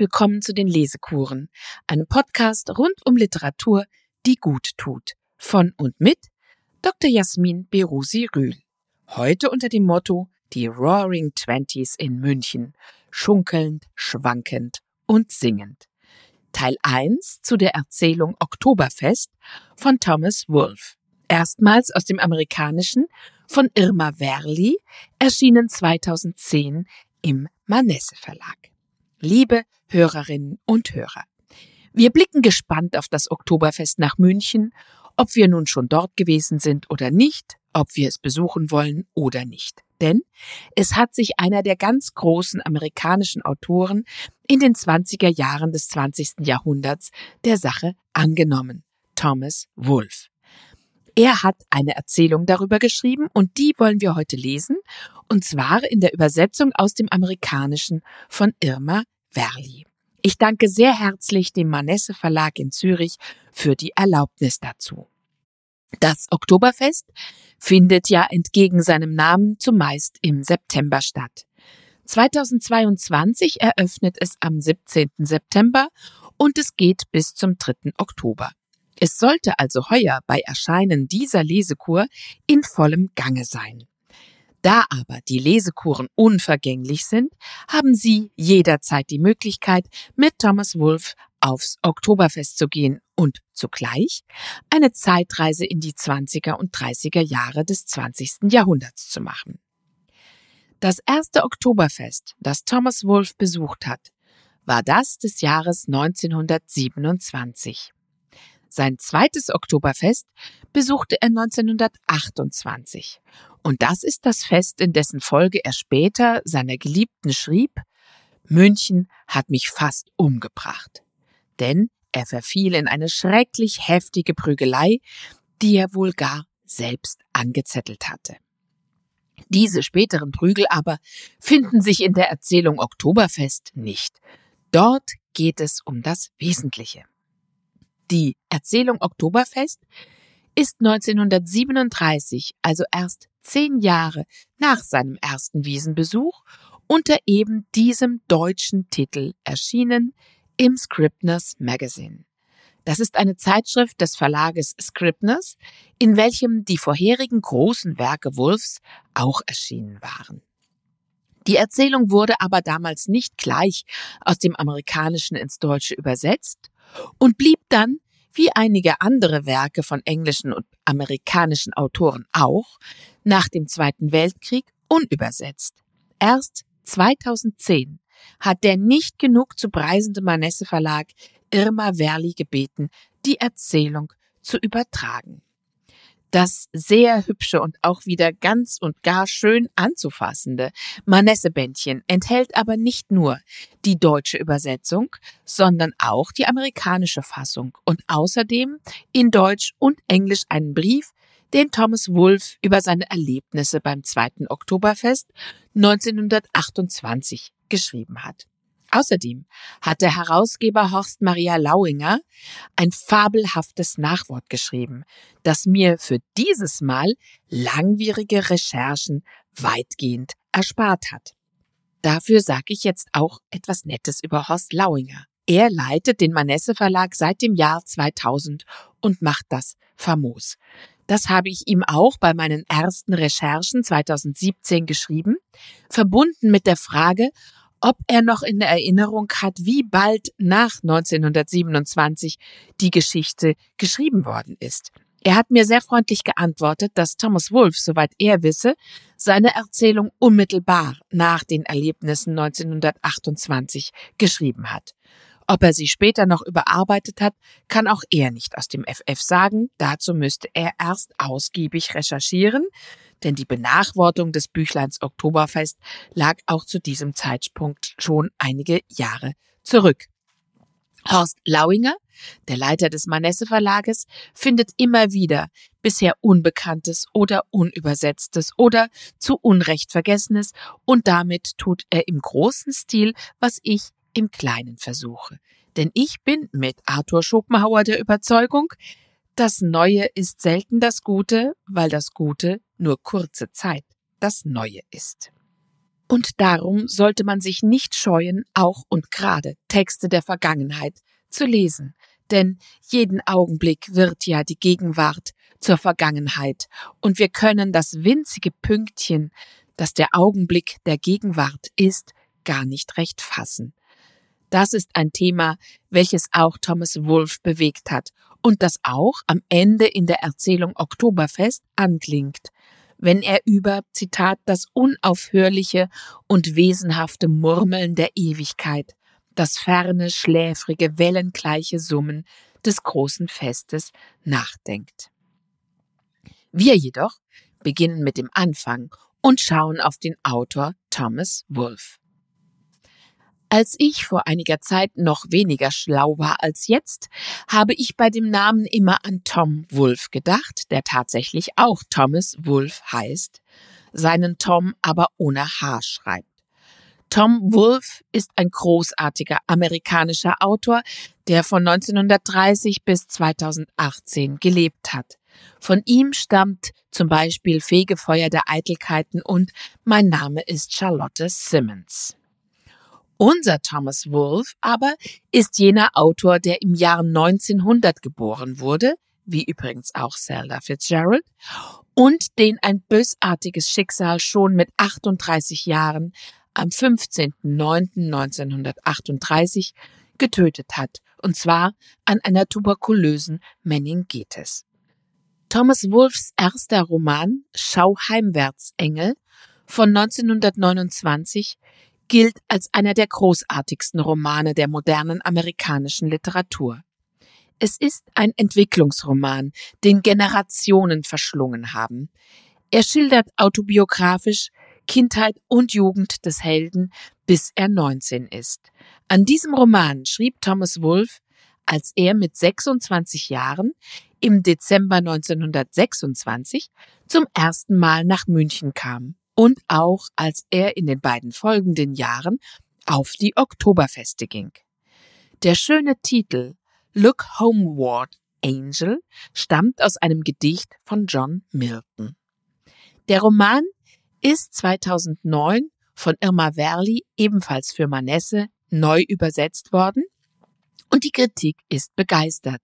willkommen zu den Lesekuren, einem Podcast rund um Literatur, die gut tut. Von und mit Dr. Jasmin Berusi Rühl. Heute unter dem Motto Die Roaring Twenties in München, schunkelnd, schwankend und singend. Teil 1 zu der Erzählung Oktoberfest von Thomas Wolfe. Erstmals aus dem Amerikanischen von Irma Werli, erschienen 2010 im Manesse Verlag. Liebe Hörerinnen und Hörer, wir blicken gespannt auf das Oktoberfest nach München, ob wir nun schon dort gewesen sind oder nicht, ob wir es besuchen wollen oder nicht. Denn es hat sich einer der ganz großen amerikanischen Autoren in den 20er Jahren des 20. Jahrhunderts der Sache angenommen, Thomas Wolfe. Er hat eine Erzählung darüber geschrieben und die wollen wir heute lesen, und zwar in der Übersetzung aus dem Amerikanischen von Irma Werli. Ich danke sehr herzlich dem Manesse Verlag in Zürich für die Erlaubnis dazu. Das Oktoberfest findet ja entgegen seinem Namen zumeist im September statt. 2022 eröffnet es am 17. September und es geht bis zum 3. Oktober. Es sollte also heuer bei Erscheinen dieser Lesekur in vollem Gange sein. Da aber die Lesekuren unvergänglich sind, haben Sie jederzeit die Möglichkeit, mit Thomas Wolfe aufs Oktoberfest zu gehen und zugleich eine Zeitreise in die 20er und 30er Jahre des 20. Jahrhunderts zu machen. Das erste Oktoberfest, das Thomas Wolfe besucht hat, war das des Jahres 1927. Sein zweites Oktoberfest besuchte er 1928. Und das ist das Fest, in dessen Folge er später seiner Geliebten schrieb, München hat mich fast umgebracht. Denn er verfiel in eine schrecklich heftige Prügelei, die er wohl gar selbst angezettelt hatte. Diese späteren Prügel aber finden sich in der Erzählung Oktoberfest nicht. Dort geht es um das Wesentliche. Die Erzählung Oktoberfest ist 1937, also erst zehn Jahre nach seinem ersten Wiesenbesuch, unter eben diesem deutschen Titel erschienen im Scribners Magazine. Das ist eine Zeitschrift des Verlages Scribners, in welchem die vorherigen großen Werke Wolfs auch erschienen waren. Die Erzählung wurde aber damals nicht gleich aus dem Amerikanischen ins Deutsche übersetzt und blieb dann, wie einige andere Werke von englischen und amerikanischen Autoren auch, nach dem Zweiten Weltkrieg unübersetzt. Erst 2010 hat der nicht genug zu preisende Manesse Verlag Irma Werli gebeten, die Erzählung zu übertragen. Das sehr hübsche und auch wieder ganz und gar schön anzufassende Manesse-Bändchen enthält aber nicht nur die deutsche Übersetzung, sondern auch die amerikanische Fassung und außerdem in Deutsch und Englisch einen Brief, den Thomas Wolfe über seine Erlebnisse beim zweiten Oktoberfest 1928 geschrieben hat. Außerdem hat der Herausgeber Horst Maria Lauinger ein fabelhaftes Nachwort geschrieben, das mir für dieses Mal langwierige Recherchen weitgehend erspart hat. Dafür sage ich jetzt auch etwas Nettes über Horst Lauinger. Er leitet den Manesse Verlag seit dem Jahr 2000 und macht das famos. Das habe ich ihm auch bei meinen ersten Recherchen 2017 geschrieben, verbunden mit der Frage, ob er noch in Erinnerung hat, wie bald nach 1927 die Geschichte geschrieben worden ist. Er hat mir sehr freundlich geantwortet, dass Thomas Wolfe, soweit er wisse, seine Erzählung unmittelbar nach den Erlebnissen 1928 geschrieben hat. Ob er sie später noch überarbeitet hat, kann auch er nicht aus dem FF sagen. Dazu müsste er erst ausgiebig recherchieren, denn die Benachwortung des Büchleins Oktoberfest lag auch zu diesem Zeitpunkt schon einige Jahre zurück. Horst Lauinger, der Leiter des Manesse Verlages, findet immer wieder bisher Unbekanntes oder Unübersetztes oder zu Unrecht Vergessenes und damit tut er im großen Stil, was ich im Kleinen versuche. Denn ich bin mit Arthur Schopenhauer der Überzeugung, das Neue ist selten das Gute, weil das Gute nur kurze Zeit das Neue ist. Und darum sollte man sich nicht scheuen, auch und gerade Texte der Vergangenheit zu lesen, denn jeden Augenblick wird ja die Gegenwart zur Vergangenheit, und wir können das winzige Pünktchen, das der Augenblick der Gegenwart ist, gar nicht recht fassen. Das ist ein Thema, welches auch Thomas Wolfe bewegt hat und das auch am Ende in der Erzählung Oktoberfest anklingt, wenn er über, Zitat, das unaufhörliche und wesenhafte Murmeln der Ewigkeit, das ferne, schläfrige, wellengleiche Summen des großen Festes nachdenkt. Wir jedoch beginnen mit dem Anfang und schauen auf den Autor Thomas Wolfe. Als ich vor einiger Zeit noch weniger schlau war als jetzt, habe ich bei dem Namen immer an Tom Wolfe gedacht, der tatsächlich auch Thomas Wolfe heißt, seinen Tom aber ohne H schreibt. Tom Wolfe ist ein großartiger amerikanischer Autor, der von 1930 bis 2018 gelebt hat. Von ihm stammt zum Beispiel Fegefeuer der Eitelkeiten und Mein Name ist Charlotte Simmons. Unser Thomas Wolfe aber ist jener Autor, der im Jahr 1900 geboren wurde, wie übrigens auch Zelda Fitzgerald, und den ein bösartiges Schicksal schon mit 38 Jahren am 15.09.1938 getötet hat, und zwar an einer tuberkulösen Meningitis. Thomas Wolfes erster Roman Schau heimwärts Engel von 1929 gilt als einer der großartigsten Romane der modernen amerikanischen Literatur. Es ist ein Entwicklungsroman, den Generationen verschlungen haben. Er schildert autobiografisch Kindheit und Jugend des Helden, bis er 19 ist. An diesem Roman schrieb Thomas Wolfe, als er mit 26 Jahren im Dezember 1926 zum ersten Mal nach München kam und auch als er in den beiden folgenden Jahren auf die Oktoberfeste ging. Der schöne Titel Look Homeward Angel stammt aus einem Gedicht von John Milton. Der Roman ist 2009 von Irma Werli ebenfalls für Manesse neu übersetzt worden und die Kritik ist begeistert,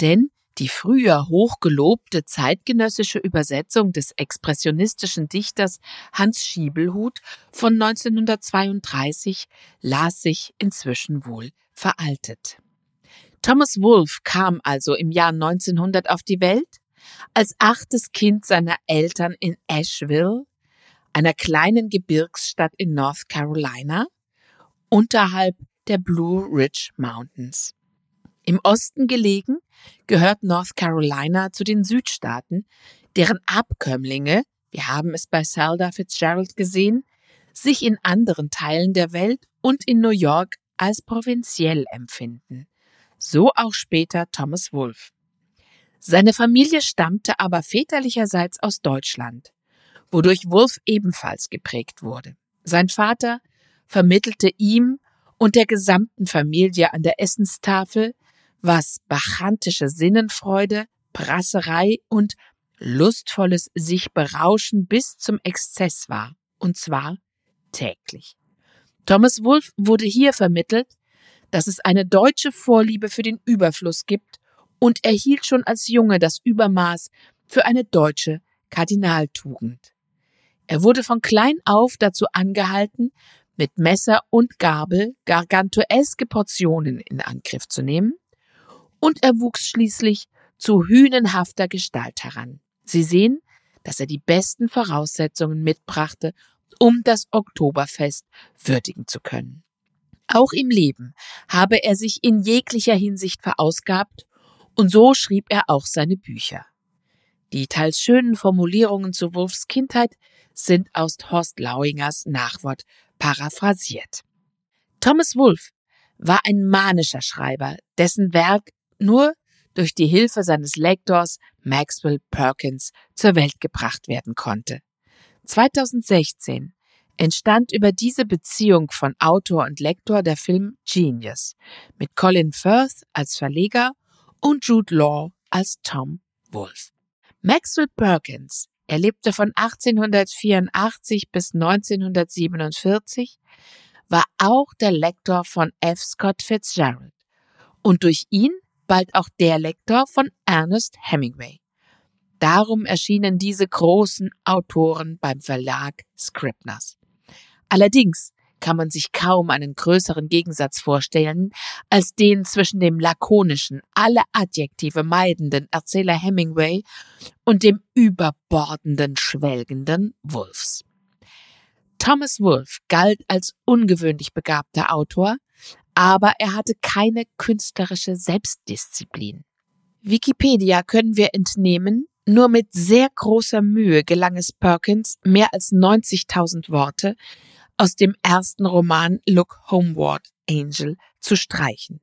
denn die früher hochgelobte zeitgenössische Übersetzung des expressionistischen Dichters Hans Schiebelhut von 1932 las sich inzwischen wohl veraltet. Thomas Wolfe kam also im Jahr 1900 auf die Welt, als achtes Kind seiner Eltern in Asheville, einer kleinen Gebirgsstadt in North Carolina, unterhalb der Blue Ridge Mountains. Im Osten gelegen gehört North Carolina zu den Südstaaten, deren Abkömmlinge, wir haben es bei Zelda Fitzgerald gesehen, sich in anderen Teilen der Welt und in New York als provinziell empfinden. So auch später Thomas Wolfe. Seine Familie stammte aber väterlicherseits aus Deutschland, wodurch Wolfe ebenfalls geprägt wurde. Sein Vater vermittelte ihm und der gesamten Familie an der Essenstafel was bachantische Sinnenfreude, Prasserei und lustvolles sich berauschen bis zum Exzess war, und zwar täglich. Thomas Wolfe wurde hier vermittelt, dass es eine deutsche Vorliebe für den Überfluss gibt und erhielt schon als Junge das Übermaß für eine deutsche Kardinaltugend. Er wurde von klein auf dazu angehalten, mit Messer und Gabel gargantueske Portionen in Angriff zu nehmen und er wuchs schließlich zu hünenhafter Gestalt heran. Sie sehen, dass er die besten Voraussetzungen mitbrachte, um das Oktoberfest würdigen zu können. Auch im Leben habe er sich in jeglicher Hinsicht verausgabt, und so schrieb er auch seine Bücher. Die teils schönen Formulierungen zu Wulfs Kindheit sind aus Horst Lauingers Nachwort paraphrasiert. Thomas Wolfe war ein manischer Schreiber, dessen Werk nur durch die Hilfe seines Lektors Maxwell Perkins zur Welt gebracht werden konnte. 2016 entstand über diese Beziehung von Autor und Lektor der Film Genius mit Colin Firth als Verleger und Jude Law als Tom Wolfe. Maxwell Perkins er lebte von 1884 bis 1947, war auch der Lektor von F. Scott Fitzgerald und durch ihn bald auch der Lektor von Ernest Hemingway. Darum erschienen diese großen Autoren beim Verlag Scribners. Allerdings kann man sich kaum einen größeren Gegensatz vorstellen als den zwischen dem lakonischen, alle Adjektive meidenden Erzähler Hemingway und dem überbordenden, schwelgenden Wolfs. Thomas Wolfe galt als ungewöhnlich begabter Autor, aber er hatte keine künstlerische Selbstdisziplin. Wikipedia können wir entnehmen, nur mit sehr großer Mühe gelang es Perkins, mehr als 90.000 Worte aus dem ersten Roman Look Homeward, Angel zu streichen.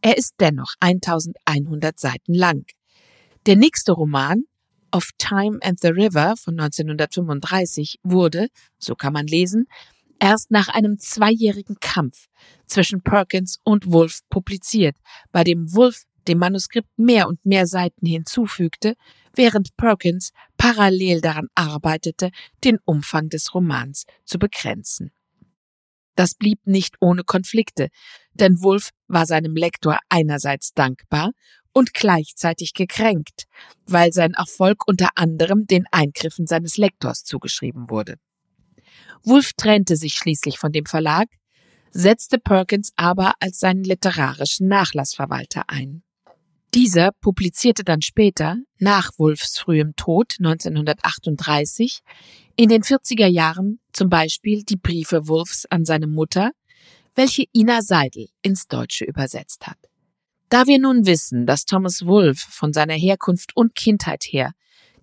Er ist dennoch 1100 Seiten lang. Der nächste Roman, Of Time and the River von 1935, wurde, so kann man lesen, erst nach einem zweijährigen Kampf zwischen Perkins und Wolf publiziert, bei dem Wolf dem Manuskript mehr und mehr Seiten hinzufügte, während Perkins parallel daran arbeitete, den Umfang des Romans zu begrenzen. Das blieb nicht ohne Konflikte, denn Wolf war seinem Lektor einerseits dankbar und gleichzeitig gekränkt, weil sein Erfolg unter anderem den Eingriffen seines Lektors zugeschrieben wurde. Wolf trennte sich schließlich von dem Verlag, setzte Perkins aber als seinen literarischen Nachlassverwalter ein. Dieser publizierte dann später, nach Wulfs frühem Tod 1938, in den 40er Jahren zum Beispiel die Briefe Wulfs an seine Mutter, welche Ina Seidel ins Deutsche übersetzt hat. Da wir nun wissen, dass Thomas Wolfe von seiner Herkunft und Kindheit her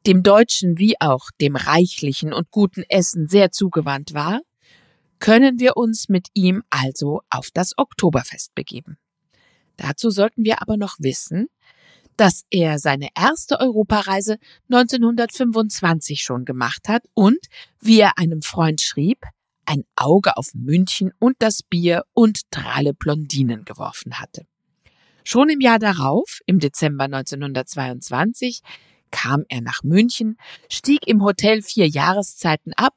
dem deutschen wie auch dem reichlichen und guten Essen sehr zugewandt war, können wir uns mit ihm also auf das Oktoberfest begeben. Dazu sollten wir aber noch wissen, dass er seine erste Europareise 1925 schon gemacht hat und, wie er einem Freund schrieb, ein Auge auf München und das Bier und dralle Blondinen geworfen hatte. Schon im Jahr darauf, im Dezember 1922, kam er nach München, stieg im Hotel vier Jahreszeiten ab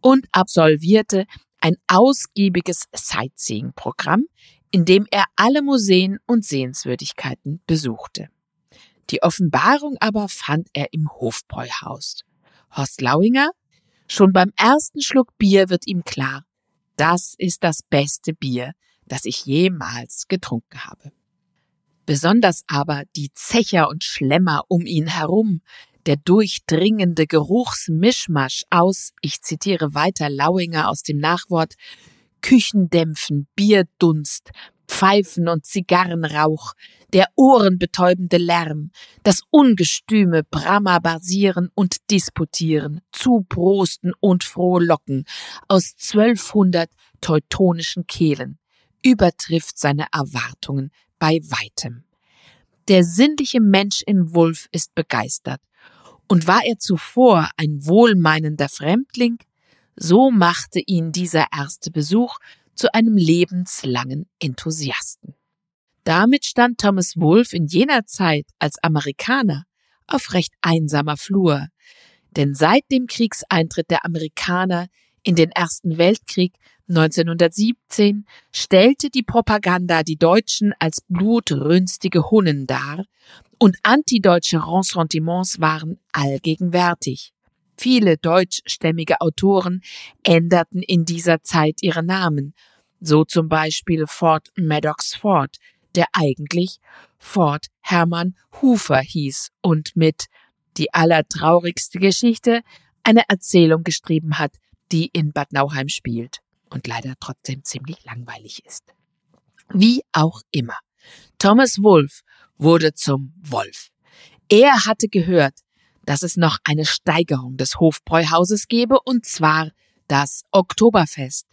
und absolvierte ein ausgiebiges Sightseeing-Programm, in dem er alle Museen und Sehenswürdigkeiten besuchte. Die Offenbarung aber fand er im Hofbräuhaus. Horst Lauinger? Schon beim ersten Schluck Bier wird ihm klar, das ist das beste Bier, das ich jemals getrunken habe. Besonders aber die Zecher und Schlemmer um ihn herum, der durchdringende Geruchsmischmasch aus, ich zitiere weiter Lauinger aus dem Nachwort, Küchendämpfen, Bierdunst, Pfeifen und Zigarrenrauch, der ohrenbetäubende Lärm, das ungestüme Bramabasieren und Disputieren, Zuprosten und Frohlocken aus zwölfhundert teutonischen Kehlen übertrifft seine Erwartungen bei weitem. Der sinnliche Mensch in Wulf ist begeistert. Und war er zuvor ein wohlmeinender Fremdling, so machte ihn dieser erste Besuch zu einem lebenslangen Enthusiasten. Damit stand Thomas Wolfe in jener Zeit als Amerikaner auf recht einsamer Flur, denn seit dem Kriegseintritt der Amerikaner in den Ersten Weltkrieg 1917 stellte die Propaganda die Deutschen als blutrünstige Hunnen dar und antideutsche Ressentiments waren allgegenwärtig. Viele deutschstämmige Autoren änderten in dieser Zeit ihre Namen, so zum Beispiel Ford Maddox Ford, der eigentlich Ford Hermann Hufer hieß und mit die allertraurigste Geschichte eine Erzählung geschrieben hat, die in Bad Nauheim spielt und leider trotzdem ziemlich langweilig ist. Wie auch immer. Thomas Wolfe wurde zum Wolf. Er hatte gehört, dass es noch eine Steigerung des Hofbräuhauses gebe, und zwar das Oktoberfest.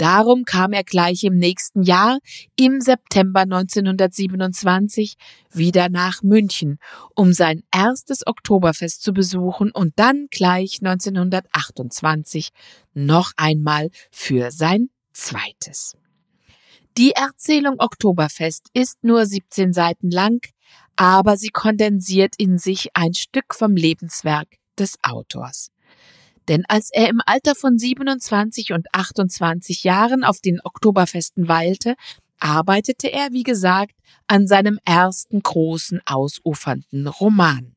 Darum kam er gleich im nächsten Jahr, im September 1927, wieder nach München, um sein erstes Oktoberfest zu besuchen und dann gleich 1928 noch einmal für sein zweites. Die Erzählung Oktoberfest ist nur 17 Seiten lang, aber sie kondensiert in sich ein Stück vom Lebenswerk des Autors. Denn als er im Alter von 27 und 28 Jahren auf den Oktoberfesten weilte, arbeitete er, wie gesagt, an seinem ersten großen ausufernden Roman.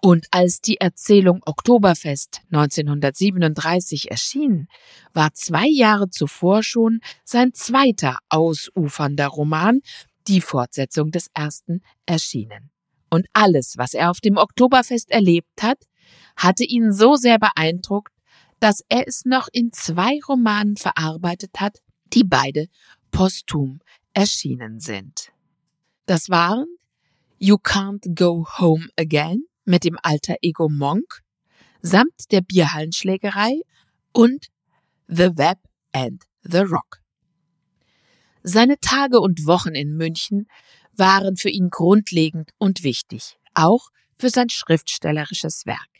Und als die Erzählung Oktoberfest 1937 erschien, war zwei Jahre zuvor schon sein zweiter ausufernder Roman, die Fortsetzung des ersten, erschienen. Und alles, was er auf dem Oktoberfest erlebt hat, hatte ihn so sehr beeindruckt, dass er es noch in zwei Romanen verarbeitet hat, die beide posthum erschienen sind. Das waren You Can't Go Home Again mit dem alter Ego Monk samt der Bierhallenschlägerei und The Web and the Rock. Seine Tage und Wochen in München waren für ihn grundlegend und wichtig, auch für sein schriftstellerisches Werk.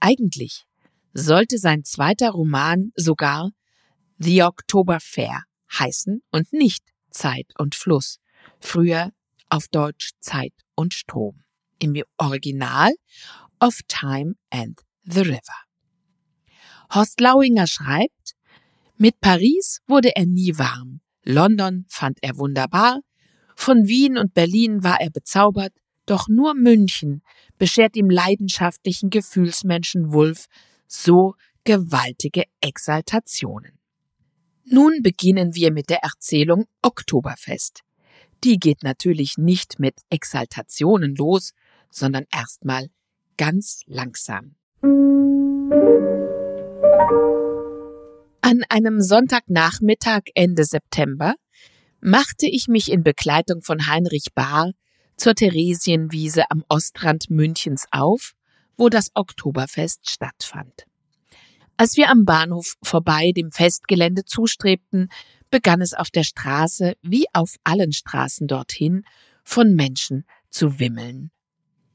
Eigentlich sollte sein zweiter Roman sogar The October Fair heißen und nicht Zeit und Fluss, früher auf Deutsch Zeit und Strom. Im Original of Time and the River. Horst Lauinger schreibt, mit Paris wurde er nie warm, London fand er wunderbar, von Wien und Berlin war er bezaubert, doch nur München beschert dem leidenschaftlichen Gefühlsmenschen Wulf so gewaltige Exaltationen. Nun beginnen wir mit der Erzählung Oktoberfest. Die geht natürlich nicht mit Exaltationen los, sondern erstmal ganz langsam. An einem Sonntagnachmittag Ende September machte ich mich in Begleitung von Heinrich Bahr zur Theresienwiese am Ostrand Münchens auf, wo das Oktoberfest stattfand. Als wir am Bahnhof vorbei dem Festgelände zustrebten, begann es auf der Straße, wie auf allen Straßen dorthin, von Menschen zu wimmeln.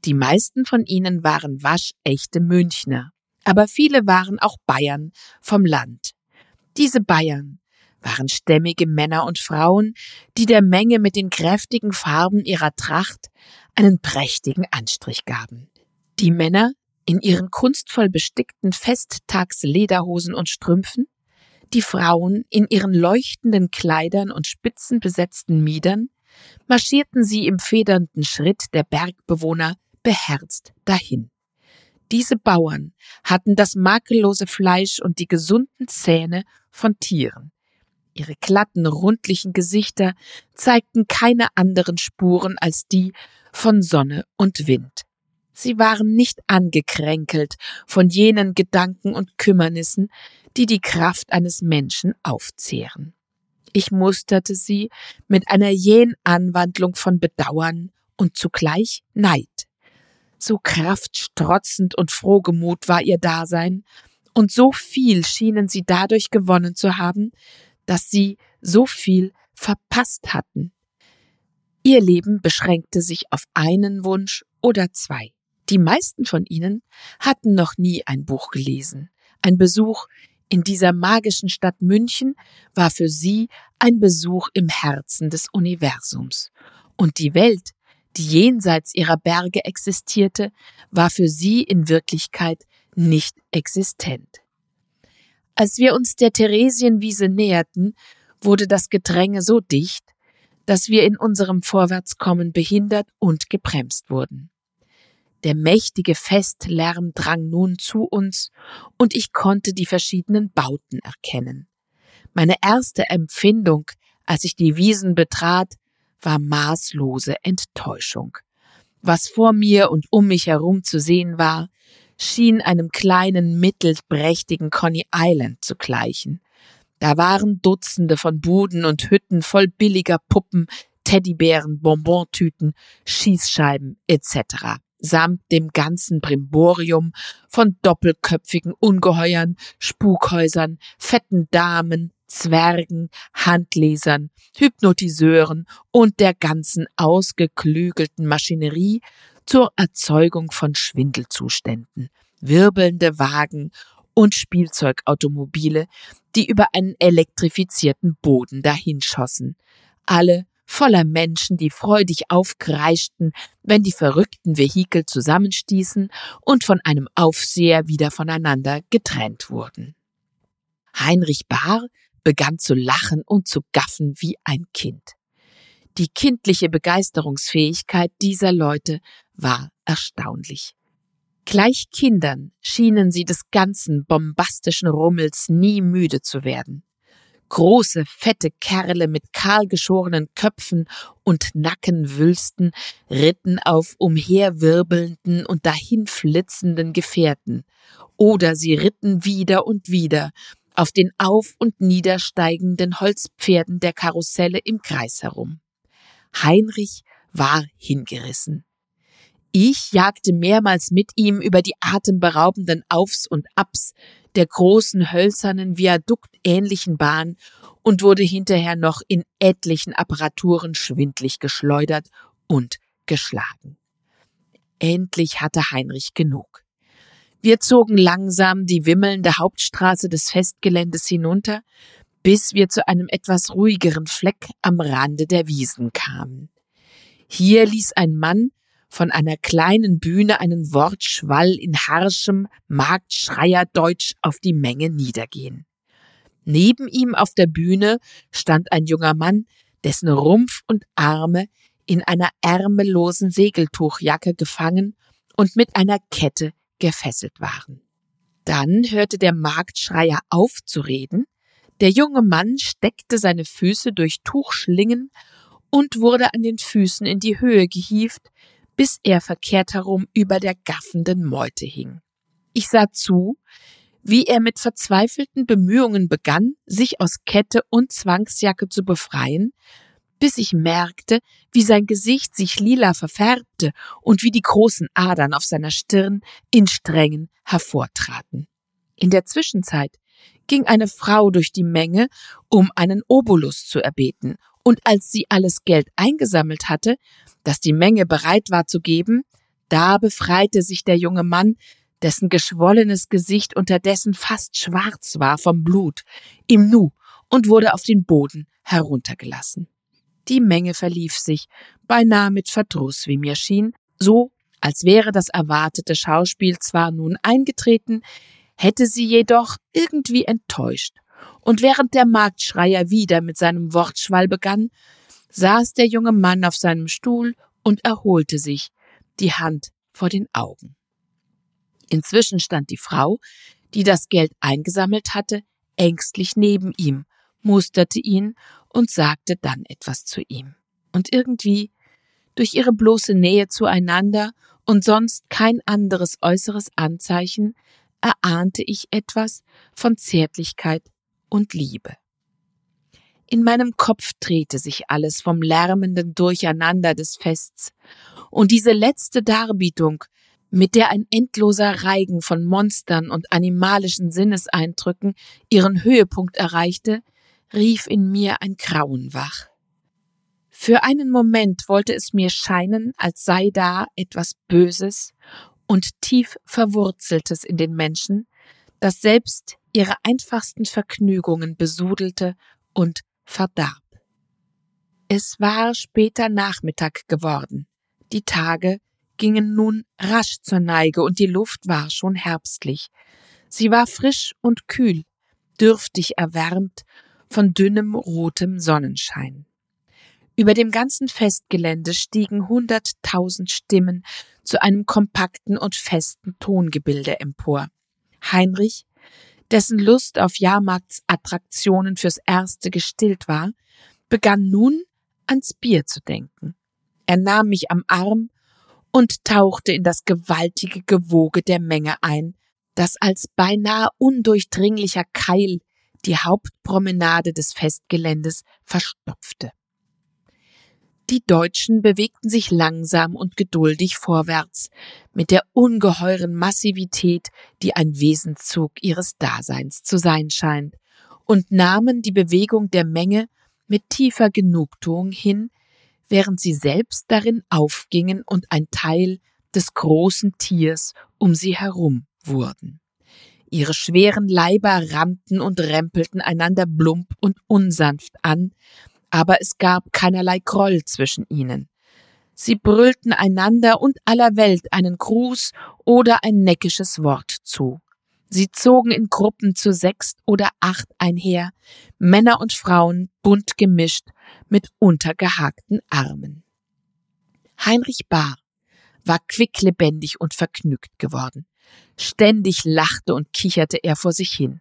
Die meisten von ihnen waren waschechte Münchner, aber viele waren auch Bayern vom Land. Diese Bayern waren stämmige Männer und Frauen, die der Menge mit den kräftigen Farben ihrer Tracht einen prächtigen Anstrich gaben. Die Männer in ihren kunstvoll bestickten Festtagslederhosen und Strümpfen, die Frauen in ihren leuchtenden Kleidern und spitzenbesetzten Miedern, marschierten sie im federnden Schritt der Bergbewohner beherzt dahin. Diese Bauern hatten das makellose Fleisch und die gesunden Zähne von Tieren. Ihre glatten, rundlichen Gesichter zeigten keine anderen Spuren als die von Sonne und Wind. Sie waren nicht angekränkelt von jenen Gedanken und Kümmernissen, die die Kraft eines Menschen aufzehren. Ich musterte sie mit einer jähen Anwandlung von Bedauern und zugleich Neid. So kraftstrotzend und frohgemut war ihr Dasein, und so viel schienen sie dadurch gewonnen zu haben, dass sie so viel verpasst hatten. Ihr Leben beschränkte sich auf einen Wunsch oder zwei. Die meisten von ihnen hatten noch nie ein Buch gelesen. Ein Besuch in dieser magischen Stadt München war für sie ein Besuch im Herzen des Universums. Und die Welt, die jenseits ihrer Berge existierte, war für sie in Wirklichkeit nicht existent. Als wir uns der Theresienwiese näherten, wurde das Gedränge so dicht, dass wir in unserem Vorwärtskommen behindert und gebremst wurden. Der mächtige Festlärm drang nun zu uns, und ich konnte die verschiedenen Bauten erkennen. Meine erste Empfindung, als ich die Wiesen betrat, war maßlose Enttäuschung. Was vor mir und um mich herum zu sehen war, schien einem kleinen mittelprächtigen Coney Island zu gleichen. Da waren Dutzende von Buden und Hütten voll billiger Puppen, Teddybären, Bonbontüten, Schießscheiben etc samt dem ganzen Brimborium von doppelköpfigen Ungeheuern, Spukhäusern, fetten Damen, Zwergen, Handlesern, Hypnotiseuren und der ganzen ausgeklügelten Maschinerie zur Erzeugung von Schwindelzuständen, wirbelnde Wagen und Spielzeugautomobile, die über einen elektrifizierten Boden dahinschossen, alle voller Menschen, die freudig aufkreischten, wenn die verrückten Vehikel zusammenstießen und von einem Aufseher wieder voneinander getrennt wurden. Heinrich Bahr begann zu lachen und zu gaffen wie ein Kind. Die kindliche Begeisterungsfähigkeit dieser Leute war erstaunlich. Gleich Kindern schienen sie des ganzen bombastischen Rummels nie müde zu werden. Große, fette Kerle mit kahlgeschorenen Köpfen und Nackenwülsten ritten auf umherwirbelnden und dahinflitzenden Gefährten, oder sie ritten wieder und wieder auf den auf- und niedersteigenden Holzpferden der Karusselle im Kreis herum. Heinrich war hingerissen. Ich jagte mehrmals mit ihm über die atemberaubenden Aufs und Abs der großen hölzernen viaduktähnlichen Bahn und wurde hinterher noch in etlichen Apparaturen schwindlig geschleudert und geschlagen. Endlich hatte Heinrich genug. Wir zogen langsam die wimmelnde Hauptstraße des Festgeländes hinunter, bis wir zu einem etwas ruhigeren Fleck am Rande der Wiesen kamen. Hier ließ ein Mann von einer kleinen Bühne einen Wortschwall in harschem Marktschreierdeutsch auf die Menge niedergehen. Neben ihm auf der Bühne stand ein junger Mann, dessen Rumpf und Arme in einer ärmellosen Segeltuchjacke gefangen und mit einer Kette gefesselt waren. Dann hörte der Marktschreier auf zu reden, der junge Mann steckte seine Füße durch Tuchschlingen und wurde an den Füßen in die Höhe gehievt, bis er verkehrt herum über der gaffenden Meute hing. Ich sah zu, wie er mit verzweifelten Bemühungen begann, sich aus Kette und Zwangsjacke zu befreien, bis ich merkte, wie sein Gesicht sich lila verfärbte und wie die großen Adern auf seiner Stirn in Strängen hervortraten. In der Zwischenzeit ging eine Frau durch die Menge, um einen Obolus zu erbeten, und als sie alles Geld eingesammelt hatte, das die Menge bereit war zu geben, da befreite sich der junge Mann, dessen geschwollenes Gesicht unterdessen fast schwarz war vom Blut, im Nu und wurde auf den Boden heruntergelassen. Die Menge verlief sich, beinahe mit Verdruss, wie mir schien, so als wäre das erwartete Schauspiel zwar nun eingetreten, hätte sie jedoch irgendwie enttäuscht. Und während der Marktschreier wieder mit seinem Wortschwall begann, saß der junge Mann auf seinem Stuhl und erholte sich, die Hand vor den Augen. Inzwischen stand die Frau, die das Geld eingesammelt hatte, ängstlich neben ihm, musterte ihn und sagte dann etwas zu ihm. Und irgendwie, durch ihre bloße Nähe zueinander und sonst kein anderes äußeres Anzeichen, erahnte ich etwas von Zärtlichkeit und Liebe. In meinem Kopf drehte sich alles vom lärmenden Durcheinander des Fests, und diese letzte Darbietung, mit der ein endloser Reigen von Monstern und animalischen Sinneseindrücken ihren Höhepunkt erreichte, rief in mir ein Grauen wach. Für einen Moment wollte es mir scheinen, als sei da etwas Böses und tief Verwurzeltes in den Menschen, das selbst ihre einfachsten Vergnügungen besudelte und verdarb. Es war später Nachmittag geworden. Die Tage gingen nun rasch zur Neige und die Luft war schon herbstlich. Sie war frisch und kühl, dürftig erwärmt von dünnem rotem Sonnenschein. Über dem ganzen Festgelände stiegen hunderttausend Stimmen zu einem kompakten und festen Tongebilde empor. Heinrich, dessen Lust auf Jahrmarktsattraktionen fürs Erste gestillt war, begann nun ans Bier zu denken. Er nahm mich am Arm und tauchte in das gewaltige Gewoge der Menge ein, das als beinahe undurchdringlicher Keil die Hauptpromenade des Festgeländes verstopfte. Die Deutschen bewegten sich langsam und geduldig vorwärts, mit der ungeheuren Massivität, die ein Wesenszug ihres Daseins zu sein scheint, und nahmen die Bewegung der Menge mit tiefer Genugtuung hin, während sie selbst darin aufgingen und ein Teil des großen Tiers um sie herum wurden. Ihre schweren Leiber rannten und rempelten einander plump und unsanft an, aber es gab keinerlei Groll zwischen ihnen. Sie brüllten einander und aller Welt einen Gruß oder ein neckisches Wort zu. Sie zogen in Gruppen zu sechs oder acht einher, Männer und Frauen bunt gemischt mit untergehakten Armen. Heinrich Bahr war quicklebendig und vergnügt geworden. Ständig lachte und kicherte er vor sich hin.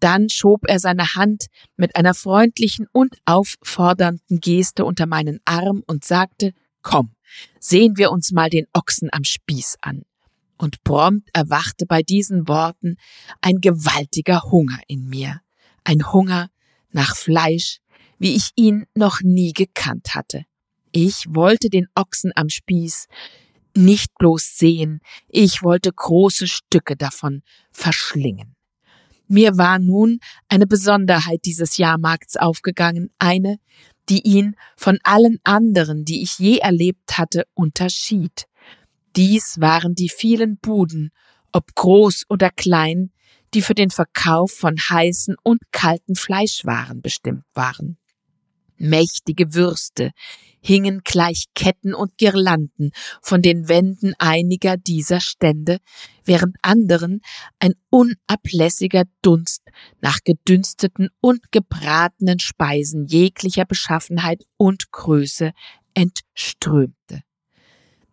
Dann schob er seine Hand mit einer freundlichen und auffordernden Geste unter meinen Arm und sagte, Komm, sehen wir uns mal den Ochsen am Spieß an. Und prompt erwachte bei diesen Worten ein gewaltiger Hunger in mir. Ein Hunger nach Fleisch, wie ich ihn noch nie gekannt hatte. Ich wollte den Ochsen am Spieß nicht bloß sehen, ich wollte große Stücke davon verschlingen. Mir war nun eine Besonderheit dieses Jahrmarkts aufgegangen, eine, die ihn von allen anderen, die ich je erlebt hatte, unterschied. Dies waren die vielen Buden, ob groß oder klein, die für den Verkauf von heißen und kalten Fleischwaren bestimmt waren. Mächtige Würste hingen gleich Ketten und Girlanden von den Wänden einiger dieser Stände, während anderen ein unablässiger Dunst nach gedünsteten und gebratenen Speisen jeglicher Beschaffenheit und Größe entströmte.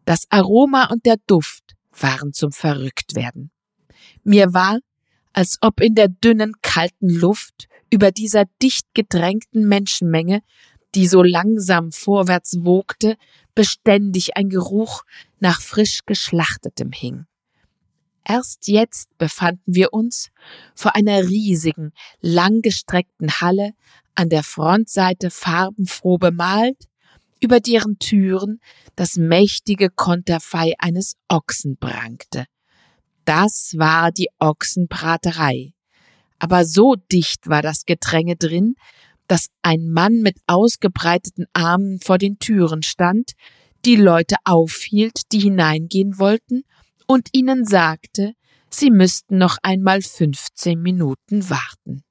Das Aroma und der Duft waren zum Verrücktwerden. Mir war, als ob in der dünnen, kalten Luft über dieser dicht gedrängten Menschenmenge, die so langsam vorwärts wogte, beständig ein Geruch nach frisch geschlachtetem hing. Erst jetzt befanden wir uns vor einer riesigen, langgestreckten Halle, an der Frontseite farbenfroh bemalt, über deren Türen das mächtige Konterfei eines Ochsen prangte. Das war die Ochsenbraterei. Aber so dicht war das Gedränge drin, dass ein Mann mit ausgebreiteten Armen vor den Türen stand, die Leute aufhielt, die hineingehen wollten, und ihnen sagte, sie müssten noch einmal 15 Minuten warten.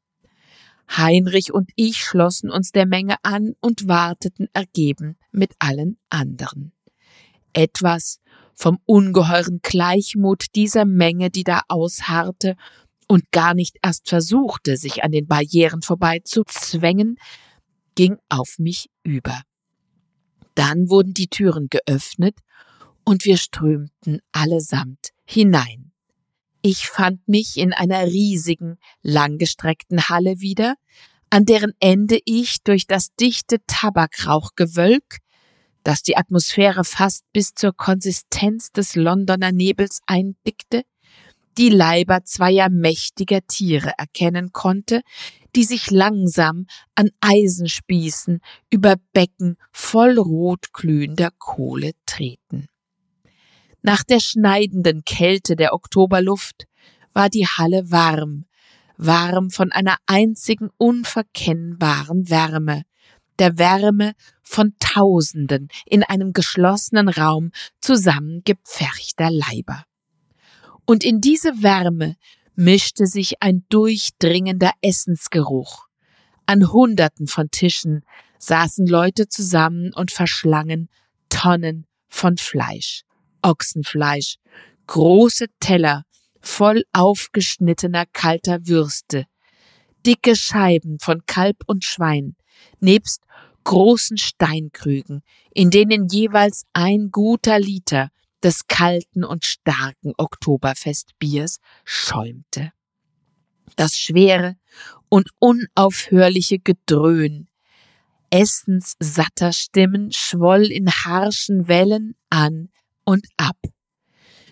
Heinrich und ich schlossen uns der Menge an und warteten ergeben mit allen anderen. Etwas vom ungeheuren Gleichmut dieser Menge, die da ausharrte und gar nicht erst versuchte, sich an den Barrieren vorbeizuzwängen, ging auf mich über. Dann wurden die Türen geöffnet und wir strömten allesamt hinein. Ich fand mich in einer riesigen, langgestreckten Halle wieder, an deren Ende ich durch das dichte Tabakrauchgewölk, das die Atmosphäre fast bis zur Konsistenz des Londoner Nebels eindickte, die Leiber zweier mächtiger Tiere erkennen konnte, die sich langsam an Eisenspießen über Becken voll rotglühender Kohle treten. Nach der schneidenden Kälte der Oktoberluft war die Halle warm, warm von einer einzigen unverkennbaren Wärme, der Wärme von Tausenden in einem geschlossenen Raum zusammengepferchter Leiber und in diese Wärme mischte sich ein durchdringender Essensgeruch. An Hunderten von Tischen saßen Leute zusammen und verschlangen Tonnen von Fleisch, Ochsenfleisch, große Teller voll aufgeschnittener kalter Würste, dicke Scheiben von Kalb und Schwein, nebst großen Steinkrügen, in denen jeweils ein guter Liter des kalten und starken Oktoberfestbiers schäumte. Das schwere und unaufhörliche Gedröhn essenssatter Stimmen schwoll in harschen Wellen an und ab.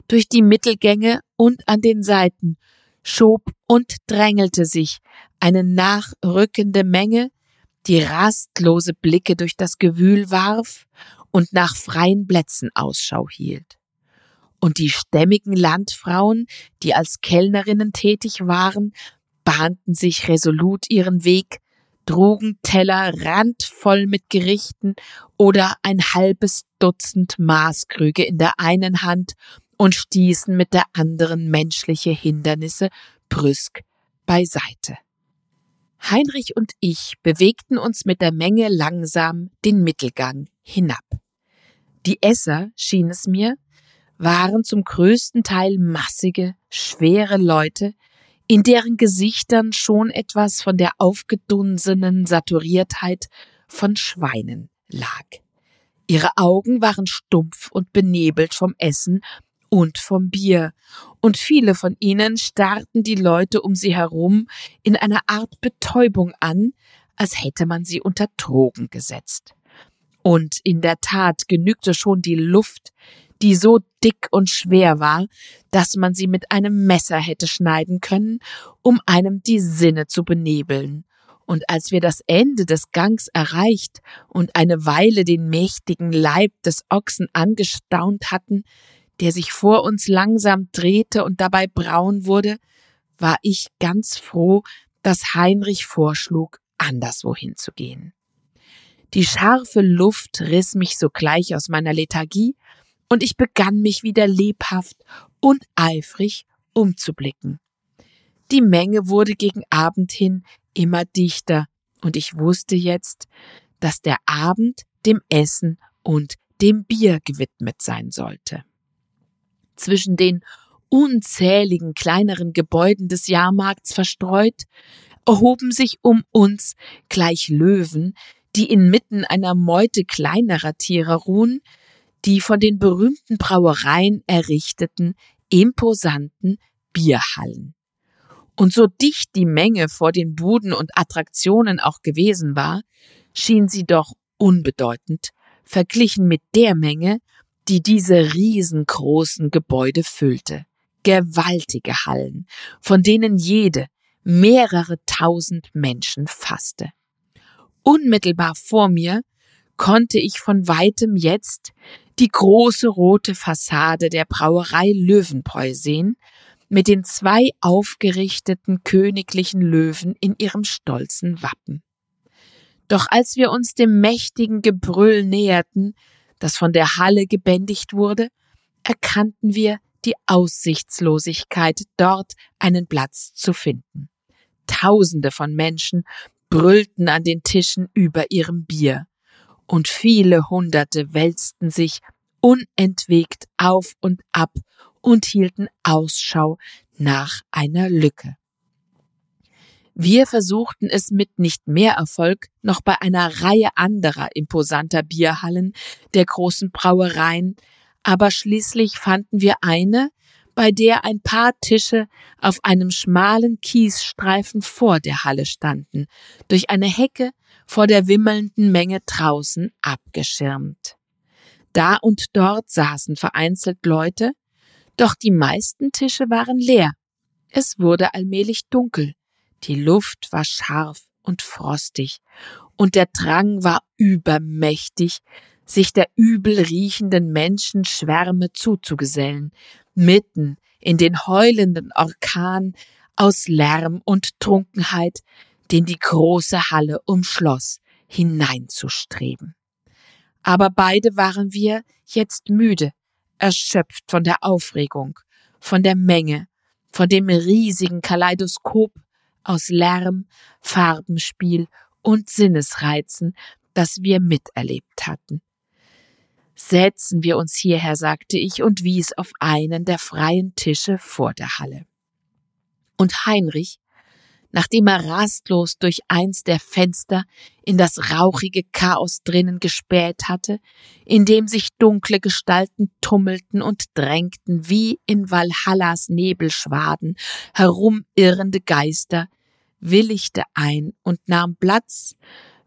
Durch die Mittelgänge und an den Seiten schob und drängelte sich eine nachrückende Menge, die rastlose Blicke durch das Gewühl warf und nach freien Plätzen Ausschau hielt. Und die stämmigen Landfrauen, die als Kellnerinnen tätig waren, bahnten sich resolut ihren Weg, trugen Teller randvoll mit Gerichten oder ein halbes Dutzend Maßkrüge in der einen Hand und stießen mit der anderen menschliche Hindernisse brüsk beiseite. Heinrich und ich bewegten uns mit der Menge langsam den Mittelgang hinab. Die Esser, schien es mir, waren zum größten Teil massige, schwere Leute, in deren Gesichtern schon etwas von der aufgedunsenen Saturiertheit von Schweinen lag. Ihre Augen waren stumpf und benebelt vom Essen und vom Bier, und viele von ihnen starrten die Leute um sie herum in einer Art Betäubung an, als hätte man sie unter Drogen gesetzt. Und in der Tat genügte schon die Luft, die so dick und schwer war, dass man sie mit einem Messer hätte schneiden können, um einem die Sinne zu benebeln. Und als wir das Ende des Gangs erreicht und eine Weile den mächtigen Leib des Ochsen angestaunt hatten, der sich vor uns langsam drehte und dabei braun wurde, war ich ganz froh, dass Heinrich vorschlug, anderswohin zu gehen. Die scharfe Luft riss mich sogleich aus meiner Lethargie, und ich begann mich wieder lebhaft und eifrig umzublicken. Die Menge wurde gegen Abend hin immer dichter, und ich wusste jetzt, dass der Abend dem Essen und dem Bier gewidmet sein sollte. Zwischen den unzähligen kleineren Gebäuden des Jahrmarkts verstreut, erhoben sich um uns gleich Löwen, die inmitten einer Meute kleinerer Tiere ruhen, die von den berühmten Brauereien errichteten, imposanten Bierhallen. Und so dicht die Menge vor den Buden und Attraktionen auch gewesen war, schien sie doch unbedeutend, verglichen mit der Menge, die diese riesengroßen Gebäude füllte. Gewaltige Hallen, von denen jede mehrere tausend Menschen fasste. Unmittelbar vor mir konnte ich von weitem jetzt die große rote Fassade der Brauerei Löwenbräu sehen, mit den zwei aufgerichteten königlichen Löwen in ihrem stolzen Wappen. Doch als wir uns dem mächtigen Gebrüll näherten, das von der Halle gebändigt wurde, erkannten wir die Aussichtslosigkeit, dort einen Platz zu finden. Tausende von Menschen brüllten an den Tischen über ihrem Bier, und viele Hunderte wälzten sich unentwegt auf und ab und hielten Ausschau nach einer Lücke. Wir versuchten es mit nicht mehr Erfolg noch bei einer Reihe anderer imposanter Bierhallen der großen Brauereien, aber schließlich fanden wir eine, bei der ein paar Tische auf einem schmalen Kiesstreifen vor der Halle standen, durch eine Hecke vor der wimmelnden Menge draußen abgeschirmt. Da und dort saßen vereinzelt Leute, doch die meisten Tische waren leer. Es wurde allmählich dunkel, die Luft war scharf und frostig, und der Drang war übermächtig, sich der übel riechenden Menschenschwärme zuzugesellen, mitten in den heulenden Orkan aus Lärm und Trunkenheit, den die große Halle umschloss, hineinzustreben. Aber beide waren wir jetzt müde, erschöpft von der Aufregung, von der Menge, von dem riesigen Kaleidoskop aus Lärm, Farbenspiel und Sinnesreizen, das wir miterlebt hatten. Setzen wir uns hierher, sagte ich und wies auf einen der freien Tische vor der Halle. Und Heinrich nachdem er rastlos durch eins der Fenster in das rauchige Chaos drinnen gespäht hatte, in dem sich dunkle Gestalten tummelten und drängten wie in Valhallas Nebelschwaden herumirrende Geister, willigte ein und nahm Platz,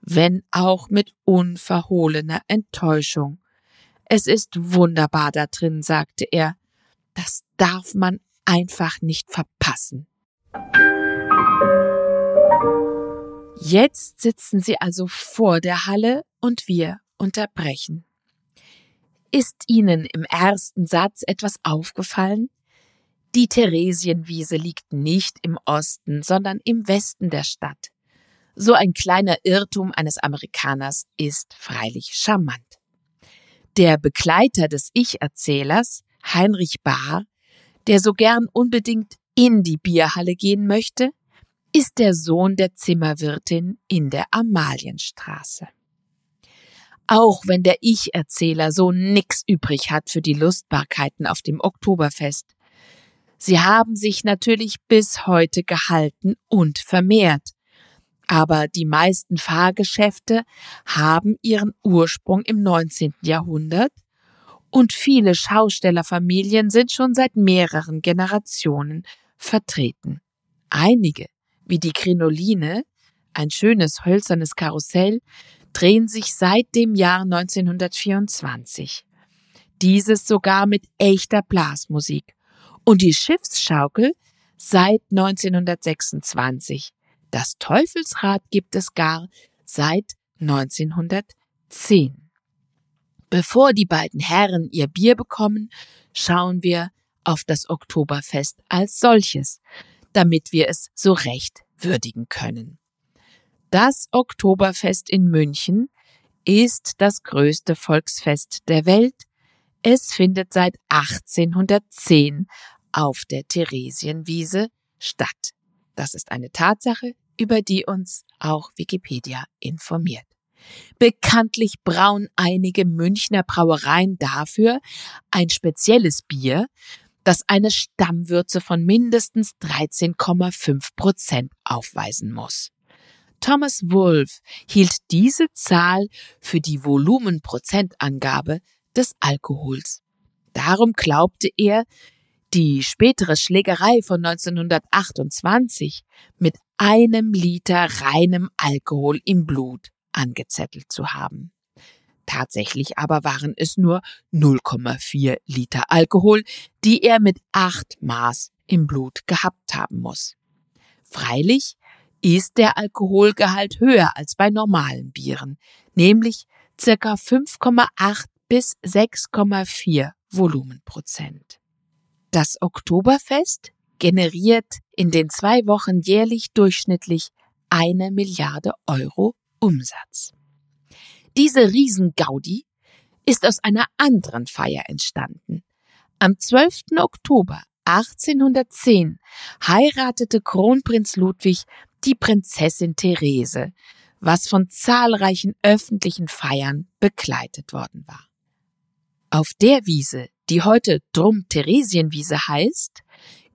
wenn auch mit unverhohlener Enttäuschung. Es ist wunderbar da drin, sagte er. Das darf man einfach nicht verpassen. Jetzt sitzen sie also vor der Halle und wir unterbrechen. Ist Ihnen im ersten Satz etwas aufgefallen? Die Theresienwiese liegt nicht im Osten, sondern im Westen der Stadt. So ein kleiner Irrtum eines Amerikaners ist freilich charmant. Der Begleiter des Ich-Erzählers, Heinrich Bahr, der so gern unbedingt in die Bierhalle gehen möchte, ist der Sohn der Zimmerwirtin in der Amalienstraße. Auch wenn der Ich-Erzähler so nix übrig hat für die Lustbarkeiten auf dem Oktoberfest. Sie haben sich natürlich bis heute gehalten und vermehrt. Aber die meisten Fahrgeschäfte haben ihren Ursprung im 19. Jahrhundert und viele Schaustellerfamilien sind schon seit mehreren Generationen vertreten. Einige, wie die Krinoline, ein schönes hölzernes Karussell, drehen sich seit dem Jahr 1924. Dieses sogar mit echter Blasmusik. Und die Schiffsschaukel seit 1926. Das Teufelsrad gibt es gar seit 1910. Bevor die beiden Herren ihr Bier bekommen, schauen wir auf das Oktoberfest als solches, damit wir es so recht würdigen können. Das Oktoberfest in München ist das größte Volksfest der Welt. Es findet seit 1810 auf der Theresienwiese statt. Das ist eine Tatsache, über die uns auch Wikipedia informiert. Bekanntlich brauen einige Münchner Brauereien dafür ein spezielles Bier, das eine Stammwürze von mindestens 13,5 Prozent aufweisen muss. Thomas Wolfe hielt diese Zahl für die Volumenprozentangabe des Alkohols. Darum glaubte er, die spätere Schlägerei von 1928 mit einem Liter reinem Alkohol im Blut angezettelt zu haben. Tatsächlich aber waren es nur 0,4 Liter Alkohol, die er mit acht Maß im Blut gehabt haben muss. Freilich ist der Alkoholgehalt höher als bei normalen Bieren, nämlich circa 5,8 bis 6,4 Volumenprozent. Das Oktoberfest generiert in den zwei Wochen jährlich durchschnittlich eine Milliarde Euro Umsatz. Diese Riesengaudi ist aus einer anderen Feier entstanden. Am 12. Oktober 1810 heiratete Kronprinz Ludwig die Prinzessin Therese, was von zahlreichen öffentlichen Feiern begleitet worden war. Auf der Wiese, die heute Drum Theresienwiese heißt,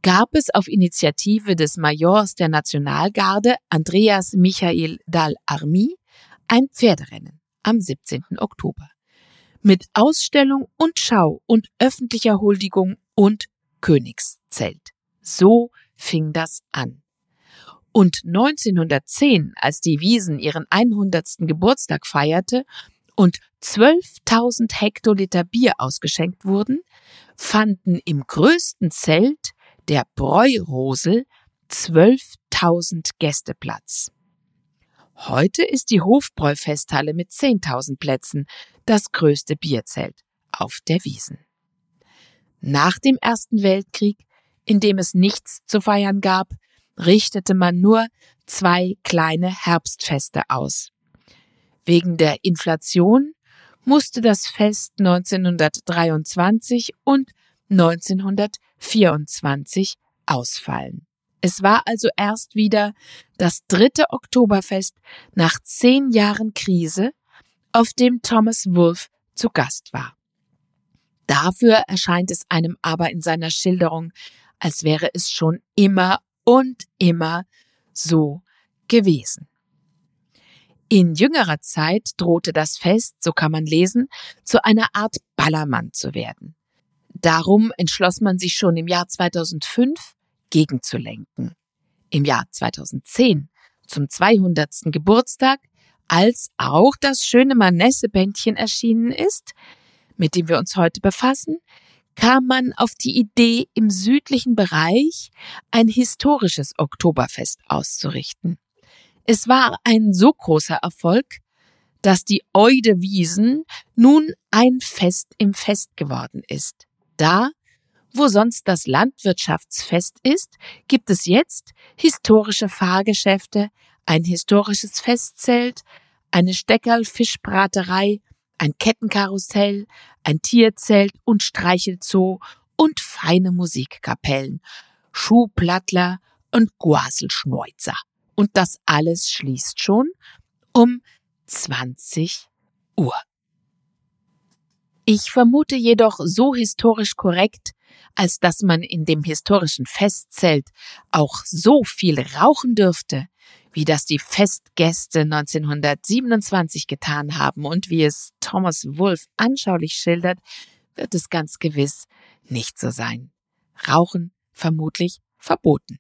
gab es auf Initiative des Majors der Nationalgarde Andreas Michael Dal-Army ein Pferderennen am 17. Oktober mit Ausstellung und Schau und öffentlicher Huldigung und Königszelt. So fing das an. Und 1910, als die Wiesen ihren 100. Geburtstag feierte und 12.000 Hektoliter Bier ausgeschenkt wurden, fanden im größten Zelt der Bräurosel 12.000 Gäste Platz. Heute ist die Hofbräufesthalle mit 10.000 Plätzen das größte Bierzelt auf der Wiesen. Nach dem Ersten Weltkrieg, in dem es nichts zu feiern gab, richtete man nur zwei kleine Herbstfeste aus. Wegen der Inflation musste das Fest 1923 und 1924 ausfallen. Es war also erst wieder das dritte Oktoberfest nach zehn Jahren Krise, auf dem Thomas Wolfe zu Gast war. Dafür erscheint es einem aber in seiner Schilderung, als wäre es schon immer und immer so gewesen. In jüngerer Zeit drohte das Fest, so kann man lesen, zu einer Art Ballermann zu werden. Darum entschloss man sich schon im Jahr 2005 gegenzulenken. Im Jahr 2010, zum 200. Geburtstag, als auch das schöne Manesse-Bändchen erschienen ist, mit dem wir uns heute befassen, kam man auf die Idee, im südlichen Bereich ein historisches Oktoberfest auszurichten. Es war ein so großer Erfolg, dass die Eude Wiesen nun ein Fest im Fest geworden ist. Da, wo sonst das Landwirtschaftsfest ist, gibt es jetzt historische Fahrgeschäfte, ein historisches Festzelt, eine Steckerl-Fischbraterei, ein Kettenkarussell, ein Tierzelt und Streichelzoo und feine Musikkapellen, Schuhplattler und Guaselschneuzer. Und das alles schließt schon um 20 Uhr. Ich vermute jedoch so historisch korrekt, als dass man in dem historischen Festzelt auch so viel rauchen dürfte, wie das die Festgäste 1927 getan haben und wie es Thomas Wolfe anschaulich schildert, wird es ganz gewiss nicht so sein. Rauchen vermutlich verboten.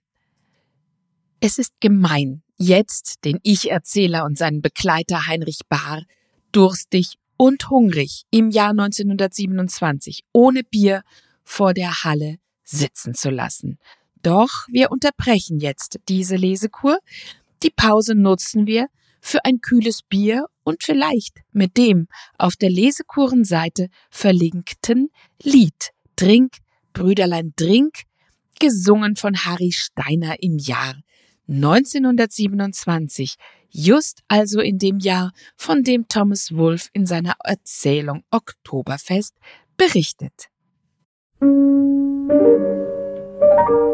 Es ist gemein, jetzt den Ich-Erzähler und seinen Begleiter Heinrich Bahr durstig und hungrig im Jahr 1927 ohne Bier vor der Halle sitzen zu lassen. Doch wir unterbrechen jetzt diese Lesekur. Die Pause nutzen wir für ein kühles Bier und vielleicht mit dem auf der Lesekurenseite verlinkten Lied Drink, Brüderlein Drink, gesungen von Harry Steiner im Jahr 1927, just also in dem Jahr, von dem Thomas Wolfe in seiner Erzählung Oktoberfest berichtet. Thank